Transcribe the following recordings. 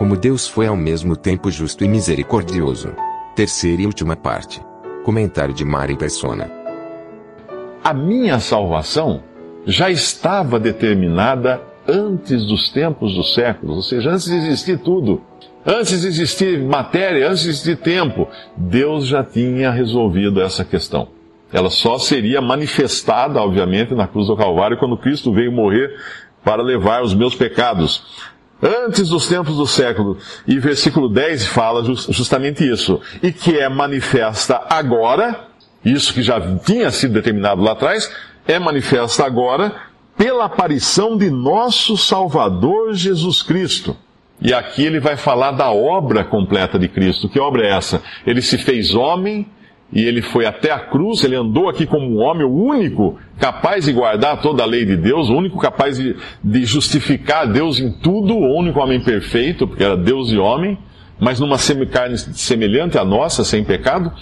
Como Deus foi ao mesmo tempo justo e misericordioso. Terceira e última parte. Comentário de Mari Persona. A minha salvação já estava determinada antes dos tempos dos séculos, ou seja, antes de existir tudo. Antes de existir matéria, antes de existir tempo, Deus já tinha resolvido essa questão. Ela só seria manifestada, obviamente, na cruz do Calvário, quando Cristo veio morrer para levar os meus pecados. Antes dos tempos do século. E versículo 10 fala justamente isso. E que é manifesta agora, isso que já tinha sido determinado lá atrás, é manifesta agora pela aparição de nosso Salvador Jesus Cristo. E aqui ele vai falar da obra completa de Cristo. Que obra é essa? Ele se fez homem e ele foi até a cruz, ele andou aqui como um homem, o único capaz de guardar toda a lei de Deus, o único capaz de, de justificar Deus em tudo, o único homem perfeito, porque era Deus e homem, mas numa semicarne semelhante à nossa, sem pecado.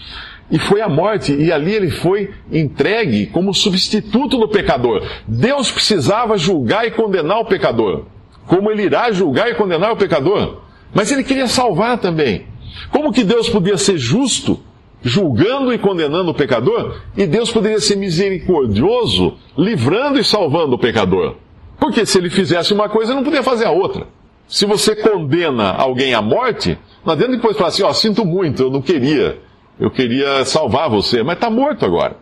E foi a morte, e ali ele foi entregue como substituto do pecador. Deus precisava julgar e condenar o pecador como ele irá julgar e condenar o pecador. Mas ele queria salvar também. Como que Deus podia ser justo, julgando e condenando o pecador, e Deus poderia ser misericordioso, livrando e salvando o pecador? Porque se ele fizesse uma coisa, ele não podia fazer a outra. Se você condena alguém à morte, não adianta depois falar assim, ó, oh, sinto muito, eu não queria, eu queria salvar você, mas está morto agora.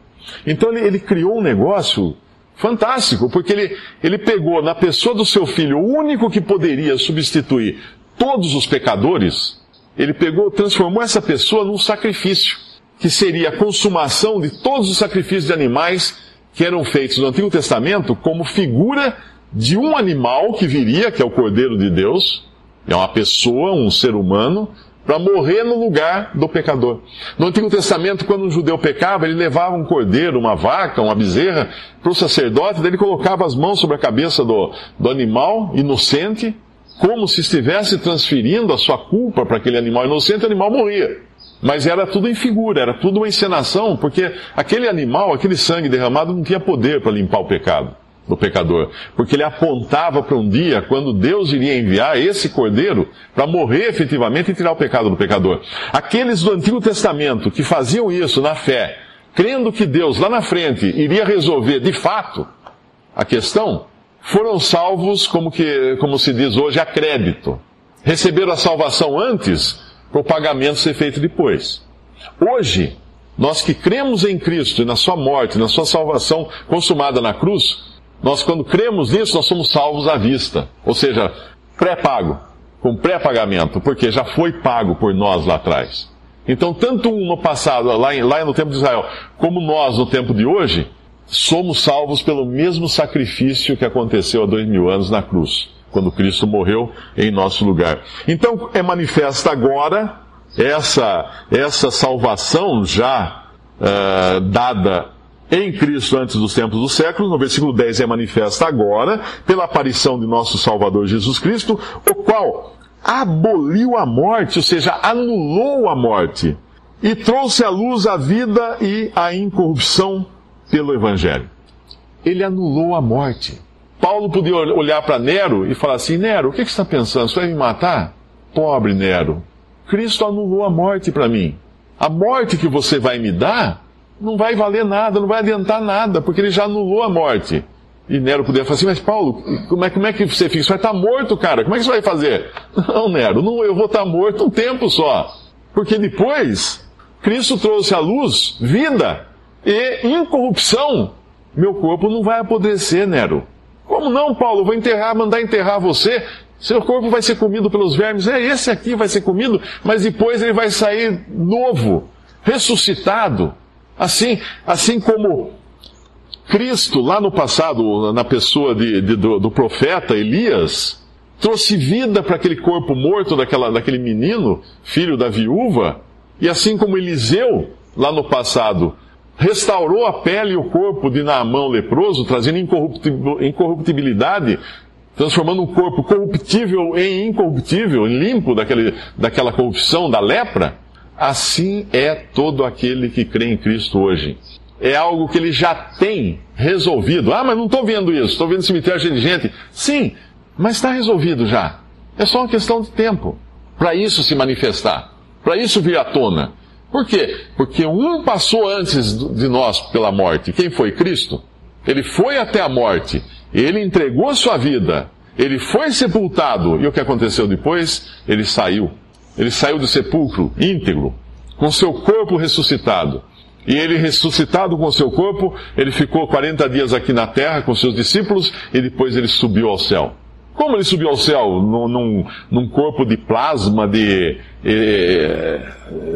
Então ele, ele criou um negócio Fantástico, porque ele, ele pegou na pessoa do seu filho, o único que poderia substituir todos os pecadores, ele pegou, transformou essa pessoa num sacrifício, que seria a consumação de todos os sacrifícios de animais que eram feitos no Antigo Testamento como figura de um animal que viria, que é o Cordeiro de Deus, é uma pessoa, um ser humano, para morrer no lugar do pecador. No Antigo Testamento, quando um judeu pecava, ele levava um cordeiro, uma vaca, uma bezerra para o sacerdote, daí ele colocava as mãos sobre a cabeça do, do animal inocente, como se estivesse transferindo a sua culpa para aquele animal inocente, o animal morria. Mas era tudo em figura, era tudo uma encenação, porque aquele animal, aquele sangue derramado não tinha poder para limpar o pecado do pecador, porque ele apontava para um dia quando Deus iria enviar esse cordeiro para morrer efetivamente e tirar o pecado do pecador. Aqueles do Antigo Testamento que faziam isso na fé, crendo que Deus lá na frente iria resolver de fato a questão, foram salvos como que, como se diz hoje, a crédito. Receberam a salvação antes para o pagamento ser feito depois. Hoje, nós que cremos em Cristo e na sua morte, na sua salvação consumada na cruz, nós, quando cremos nisso, nós somos salvos à vista. Ou seja, pré-pago, com pré-pagamento, porque já foi pago por nós lá atrás. Então, tanto no passado, lá, em, lá no tempo de Israel, como nós no tempo de hoje, somos salvos pelo mesmo sacrifício que aconteceu há dois mil anos na cruz, quando Cristo morreu em nosso lugar. Então, é manifesta agora essa, essa salvação já uh, dada em Cristo antes dos tempos dos séculos, no versículo 10 é manifesta agora, pela aparição de nosso Salvador Jesus Cristo, o qual aboliu a morte, ou seja, anulou a morte, e trouxe à luz a vida e a incorrupção pelo Evangelho. Ele anulou a morte. Paulo podia olhar para Nero e falar assim: Nero, o que, você está pensando? Você vai me matar? Pobre Nero. Cristo anulou a morte para mim. A morte que você vai me dar não vai valer nada, não vai adiantar nada, porque ele já anulou a morte. E Nero poderia falar assim, mas Paulo, como é, como é que você fica? Você vai estar morto, cara, como é que você vai fazer? Não, Nero, não, eu vou estar morto um tempo só. Porque depois, Cristo trouxe à luz vida e incorrupção. Meu corpo não vai apodrecer, Nero. Como não, Paulo? vou enterrar, mandar enterrar você. Seu corpo vai ser comido pelos vermes. É, esse aqui vai ser comido, mas depois ele vai sair novo, ressuscitado. Assim, assim como Cristo, lá no passado, na pessoa de, de, do, do, profeta Elias, trouxe vida para aquele corpo morto daquela, daquele menino, filho da viúva, e assim como Eliseu, lá no passado, restaurou a pele e o corpo de Naamão leproso, trazendo incorruptibilidade, transformando um corpo corruptível em incorruptível, limpo daquele, daquela corrupção, da lepra, assim é todo aquele que crê em Cristo hoje. É algo que ele já tem resolvido. Ah, mas não estou vendo isso, estou vendo cemitério cheio de gente. Sim, mas está resolvido já. É só uma questão de tempo para isso se manifestar, para isso vir à tona. Por quê? Porque um passou antes de nós pela morte. Quem foi? Cristo. Ele foi até a morte. Ele entregou sua vida. Ele foi sepultado. E o que aconteceu depois? Ele saiu. Ele saiu do sepulcro íntegro, com seu corpo ressuscitado. E ele ressuscitado com seu corpo, ele ficou 40 dias aqui na terra com seus discípulos e depois ele subiu ao céu. Como ele subiu ao céu? Num, num, corpo de plasma, de eh,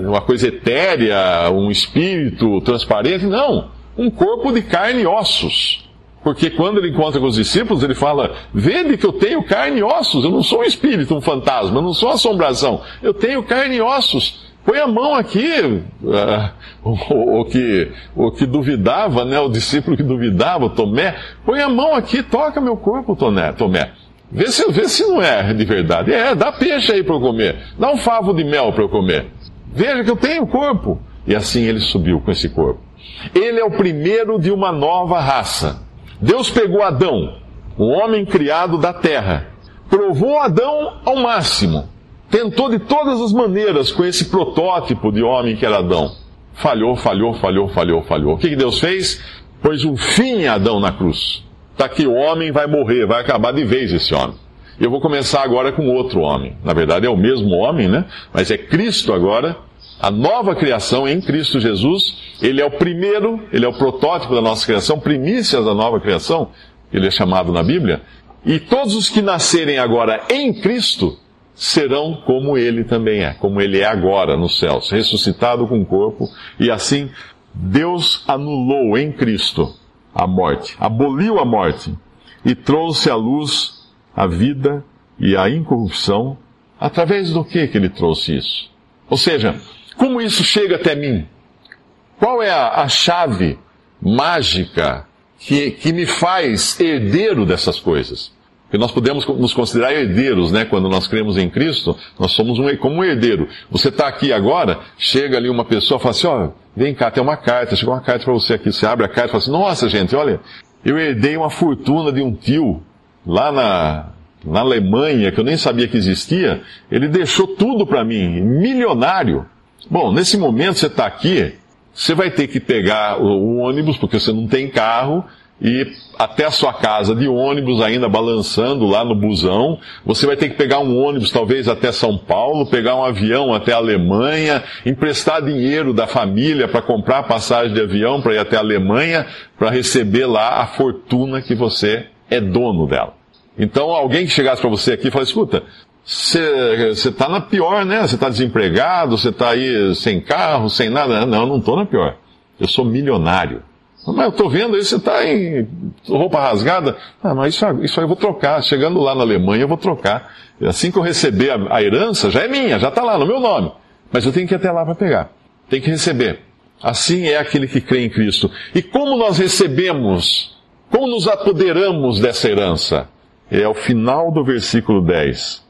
uma coisa etérea, um espírito transparente? Não. Um corpo de carne e ossos. Porque quando ele encontra com os discípulos, ele fala: Vede que eu tenho carne e ossos, eu não sou um espírito, um fantasma, eu não sou assombração, eu tenho carne e ossos. Põe a mão aqui, uh, o, o, que, o que duvidava, né, o discípulo que duvidava, Tomé, põe a mão aqui, toca meu corpo, Tomé. Tomé. Vê se, vê se não é de verdade. É, dá peixe aí para eu comer. Dá um favo de mel para eu comer. Veja que eu tenho corpo. E assim ele subiu com esse corpo. Ele é o primeiro de uma nova raça. Deus pegou Adão, o homem criado da terra, provou Adão ao máximo. Tentou de todas as maneiras com esse protótipo de homem que era Adão. Falhou, falhou, falhou, falhou, falhou. O que, Deus fez? Pôs um fim a Adão na cruz está que o homem vai morrer, vai acabar de vez esse homem. Eu vou começar agora com outro homem. Na verdade é o mesmo homem, né? Mas é Cristo agora, a nova criação em Cristo Jesus. Ele é o primeiro, ele é o protótipo da nossa criação, primícias da nova criação, ele é chamado na Bíblia. E todos os que nascerem agora em Cristo serão como ele também é, como ele é agora nos céus, ressuscitado com o corpo, e assim Deus anulou em Cristo a morte, aboliu a morte e trouxe à luz a vida e a incorrupção. Através do que que ele trouxe isso? Ou seja, como isso chega até mim? Qual é a, a chave mágica que, que me faz herdeiro dessas coisas? Porque nós podemos nos considerar herdeiros, né? Quando nós cremos em Cristo, nós somos um, como um herdeiro. Você está aqui agora, chega ali uma pessoa fala assim, ó, vem cá, tem uma carta, chegou uma carta para você aqui. Você abre a carta e fala assim, nossa gente, olha, eu herdei uma fortuna de um tio lá na, na Alemanha, que eu nem sabia que existia. Ele deixou tudo para mim, milionário. Bom, nesse momento você está aqui, você vai ter que pegar o, o ônibus, porque você não tem carro, e até a sua casa de ônibus ainda balançando lá no busão. Você vai ter que pegar um ônibus talvez até São Paulo, pegar um avião até a Alemanha, emprestar dinheiro da família para comprar passagem de avião para ir até a Alemanha, para receber lá a fortuna que você é dono dela. Então alguém que chegasse para você aqui e falasse, escuta, você está na pior, né? Você está desempregado, você está aí sem carro, sem nada. Não, não estou na pior. Eu sou milionário. Mas eu estou vendo aí, você está em roupa rasgada. Ah, mas isso, isso aí eu vou trocar. Chegando lá na Alemanha, eu vou trocar. Assim que eu receber a, a herança, já é minha, já está lá no meu nome. Mas eu tenho que ir até lá para pegar. Tem que receber. Assim é aquele que crê em Cristo. E como nós recebemos, como nos apoderamos dessa herança? É o final do versículo 10.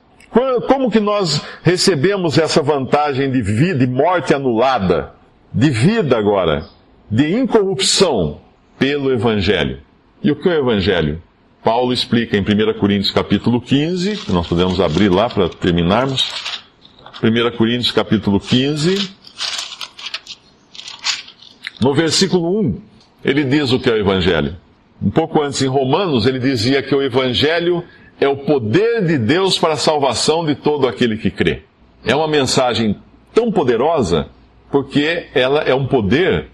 Como que nós recebemos essa vantagem de vida, de morte anulada? De vida agora? De incorrupção pelo Evangelho. E o que é o Evangelho? Paulo explica em 1 Coríntios capítulo 15, que nós podemos abrir lá para terminarmos. 1 Coríntios capítulo 15, no versículo 1, ele diz o que é o Evangelho. Um pouco antes, em Romanos, ele dizia que o Evangelho é o poder de Deus para a salvação de todo aquele que crê. É uma mensagem tão poderosa porque ela é um poder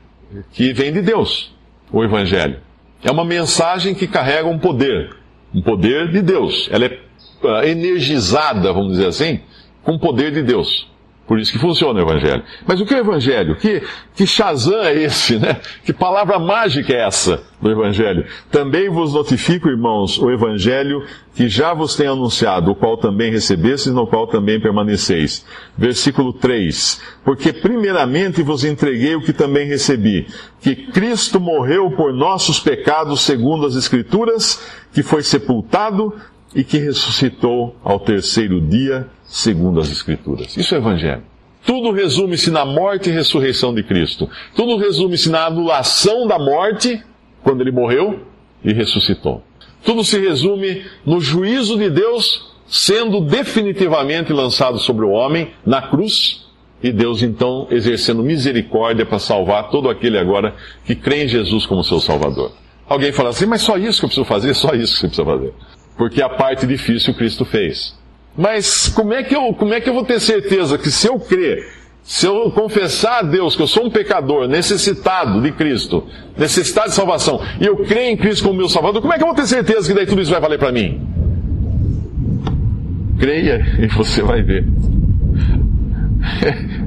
que vem de Deus, o Evangelho. É uma mensagem que carrega um poder, um poder de Deus. Ela é uh, energizada, vamos dizer assim, com o poder de Deus. Por isso que funciona o Evangelho. Mas o que é o Evangelho? Que, que Shazam é esse, né? Que palavra mágica é essa do Evangelho? Também vos notifico, irmãos, o Evangelho que já vos tenho anunciado, o qual também recebestes, no qual também permaneceis. Versículo 3. Porque primeiramente vos entreguei o que também recebi, que Cristo morreu por nossos pecados segundo as Escrituras, que foi sepultado e que ressuscitou ao terceiro dia segundo as Escrituras. Isso é Evangelho. Tudo resume-se na morte e ressurreição de Cristo. Tudo resume-se na anulação da morte, quando ele morreu e ressuscitou. Tudo se resume no juízo de Deus sendo definitivamente lançado sobre o homem na cruz e Deus então exercendo misericórdia para salvar todo aquele agora que crê em Jesus como seu Salvador. Alguém fala assim, mas só isso que eu preciso fazer? Só isso que você precisa fazer. Porque a parte difícil Cristo fez. Mas como é que eu, como é que eu vou ter certeza que se eu crer, se eu confessar a Deus que eu sou um pecador, necessitado de Cristo, necessitado de salvação, e eu creio em Cristo como meu Salvador, como é que eu vou ter certeza que daí tudo isso vai valer para mim? Creia e você vai ver.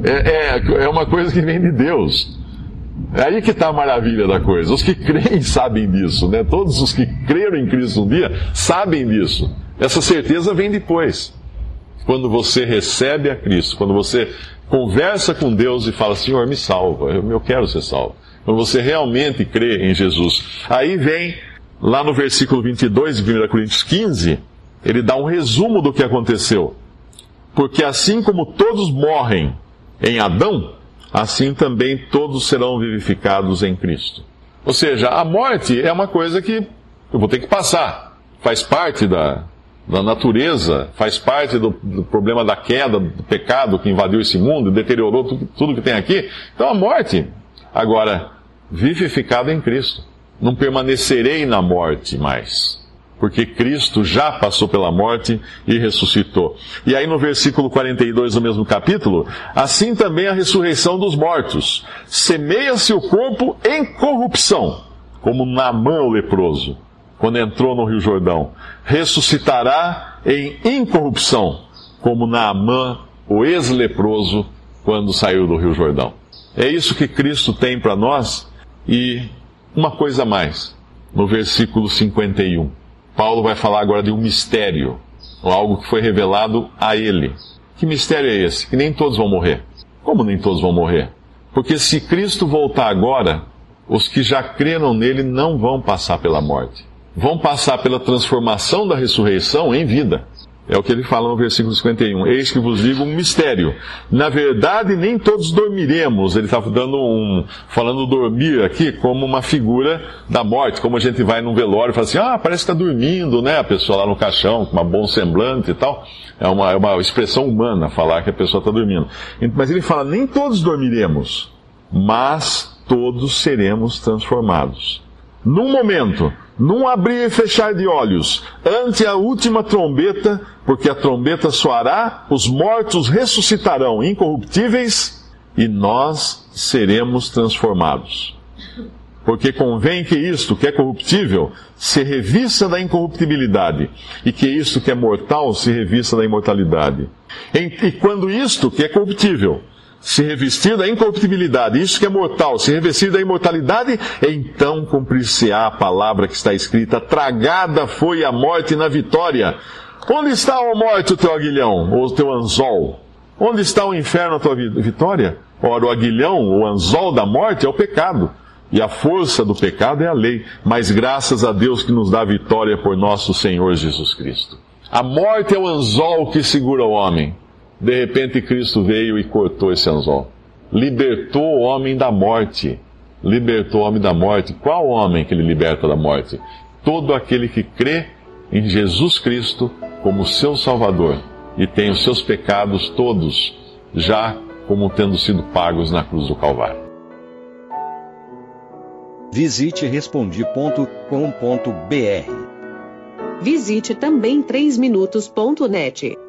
É, é, é uma coisa que vem de Deus. É aí que está a maravilha da coisa. Os que creem sabem disso, né? Todos os que creram em Cristo um dia sabem disso. Essa certeza vem depois quando você recebe a Cristo, quando você conversa com Deus e fala, Senhor, me salva, eu, quero ser salvo. Quando você realmente crê em Jesus. Aí vem, lá no versículo 22 de 1 Coríntios 15, ele dá um resumo do que aconteceu. Porque assim como todos morrem em Adão, assim também todos serão vivificados em Cristo. Ou seja, a morte é uma coisa que eu vou ter que passar. Faz parte da, da natureza, faz parte do, do, problema da queda, do pecado que invadiu esse mundo, deteriorou tudo, tudo que tem aqui. Então a morte. Agora, vivificado em Cristo. Não permanecerei na morte mais. Porque Cristo já passou pela morte e ressuscitou. E aí no versículo 42 do mesmo capítulo, assim também a ressurreição dos mortos. Semeia-se o corpo em corrupção, como Naamã o leproso quando entrou no Rio Jordão. Ressuscitará em incorrupção, como Naamã, o ex-leproso, quando saiu do Rio Jordão. É isso que Cristo tem para nós e uma coisa mais. No versículo 51, Paulo vai falar agora de um mistério, algo que foi revelado a ele. Que mistério é esse? Que nem todos vão morrer. Como nem todos vão morrer? Porque se Cristo voltar agora, os que já creram nele não vão passar pela morte vão passar pela transformação da ressurreição em vida. É o que ele fala no versículo 51. Eis que vos digo um mistério. Na verdade, nem todos dormiremos. Ele está dando um, falando dormir aqui como uma figura da morte, como a gente vai num velório e fala assim, ah, parece que está dormindo, né? A pessoa lá no caixão, com uma bom semblante e tal. É uma, é uma expressão humana falar que a pessoa está dormindo. Mas ele fala, nem todos dormiremos, mas todos seremos transformados. Num momento, num abrir e fechar de olhos, ante a última trombeta, porque a trombeta soará, os mortos ressuscitarão incorruptíveis e nós seremos transformados. Porque convém que isto que é corruptível se revista da incorruptibilidade, e que isto que é mortal se revista da imortalidade. E quando isto que é corruptível se revestir da incorruptibilidade, isso que é mortal, se revestir da imortalidade, então cumprir-se-á a palavra que está escrita: tragada foi a morte na vitória. Onde está, a morte, o teu aguilhão, ou o teu anzol? Onde está o inferno, a tua vitória? Ora, o aguilhão, o anzol da morte é o pecado. E a força do pecado é a lei. Mas graças a Deus que nos dá vitória por nosso Senhor Jesus Cristo. A morte é o anzol que segura o homem. De repente Cristo veio e cortou esse anzol. Libertou o homem da morte. Libertou o homem da morte. Qual homem que ele liberta da morte? Todo aquele que crê em Jesus Cristo como seu Salvador e tem os seus pecados todos já como tendo sido pagos na cruz do Calvário. Visite respondi.com.br. Visite também 3minutos.net.